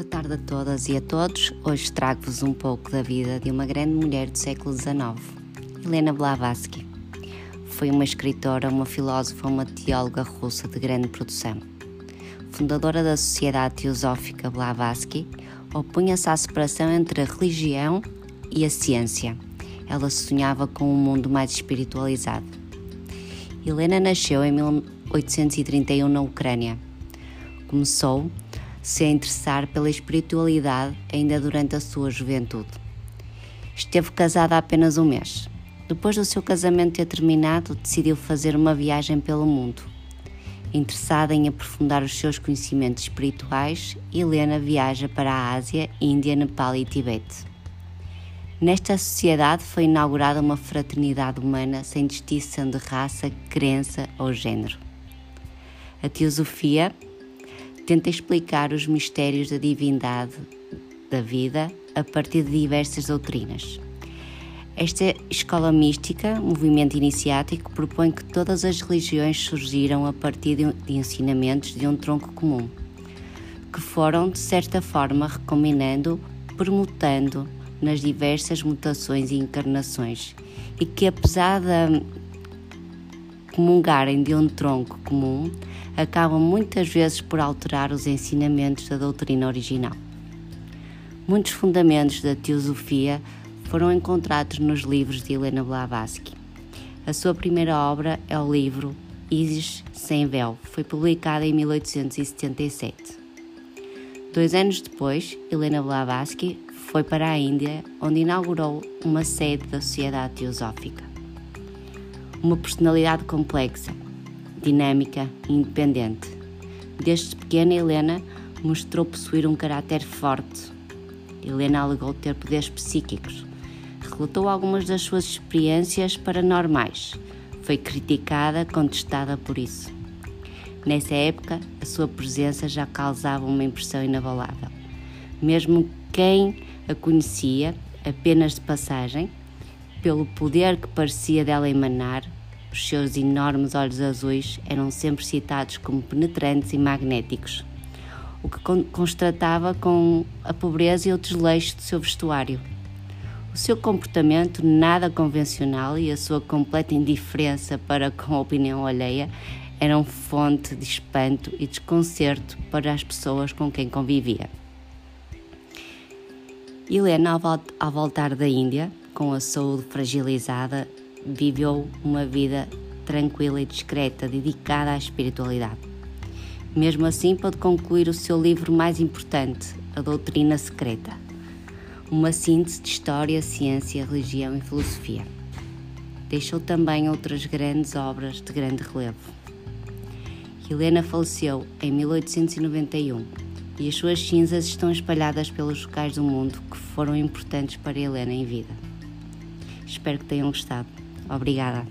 Boa tarde a todas e a todos. Hoje trago-vos um pouco da vida de uma grande mulher do século XIX, Helena Blavatsky. Foi uma escritora, uma filósofa, uma teóloga russa de grande produção. Fundadora da Sociedade Teosófica Blavatsky, opunha-se à separação entre a religião e a ciência. Ela sonhava com um mundo mais espiritualizado. Helena nasceu em 1831 na Ucrânia. Começou se interessar pela espiritualidade ainda durante a sua juventude. Esteve casada há apenas um mês. Depois do seu casamento ter terminado, decidiu fazer uma viagem pelo mundo. Interessada em aprofundar os seus conhecimentos espirituais, Helena viaja para a Ásia, Índia, Nepal e Tibete. Nesta sociedade foi inaugurada uma fraternidade humana sem distinção de raça, crença ou género. A teosofia tenta explicar os mistérios da divindade da vida a partir de diversas doutrinas. Esta escola mística, movimento iniciático, propõe que todas as religiões surgiram a partir de ensinamentos de um tronco comum, que foram, de certa forma, recombinando, permutando nas diversas mutações e encarnações, e que, apesar de comungarem de um tronco comum, acabam muitas vezes por alterar os ensinamentos da doutrina original. Muitos fundamentos da teosofia foram encontrados nos livros de Helena Blavatsky. A sua primeira obra é o livro Isis Sem Véu, foi publicada em 1877. Dois anos depois, Helena Blavatsky foi para a Índia, onde inaugurou uma sede da Sociedade Teosófica. Uma personalidade complexa, dinâmica e independente. Desde pequena, Helena mostrou possuir um caráter forte. Helena alegou ter poderes psíquicos. Relatou algumas das suas experiências paranormais. Foi criticada, contestada por isso. Nessa época, a sua presença já causava uma impressão inabalável. Mesmo quem a conhecia, apenas de passagem, pelo poder que parecia dela emanar, os seus enormes olhos azuis eram sempre citados como penetrantes e magnéticos, o que constatava com a pobreza e o desleixo do seu vestuário. O seu comportamento nada convencional e a sua completa indiferença para com a opinião alheia eram fonte de espanto e desconcerto para as pessoas com quem convivia. Helena, ao voltar da Índia, com a saúde fragilizada, viveu uma vida tranquila e discreta, dedicada à espiritualidade. Mesmo assim, pôde concluir o seu livro mais importante, A Doutrina Secreta, uma síntese de história, ciência, religião e filosofia. Deixou também outras grandes obras de grande relevo. Helena faleceu em 1891 e as suas cinzas estão espalhadas pelos locais do mundo que foram importantes para Helena em vida. Espero que tenham gostado. Obrigada.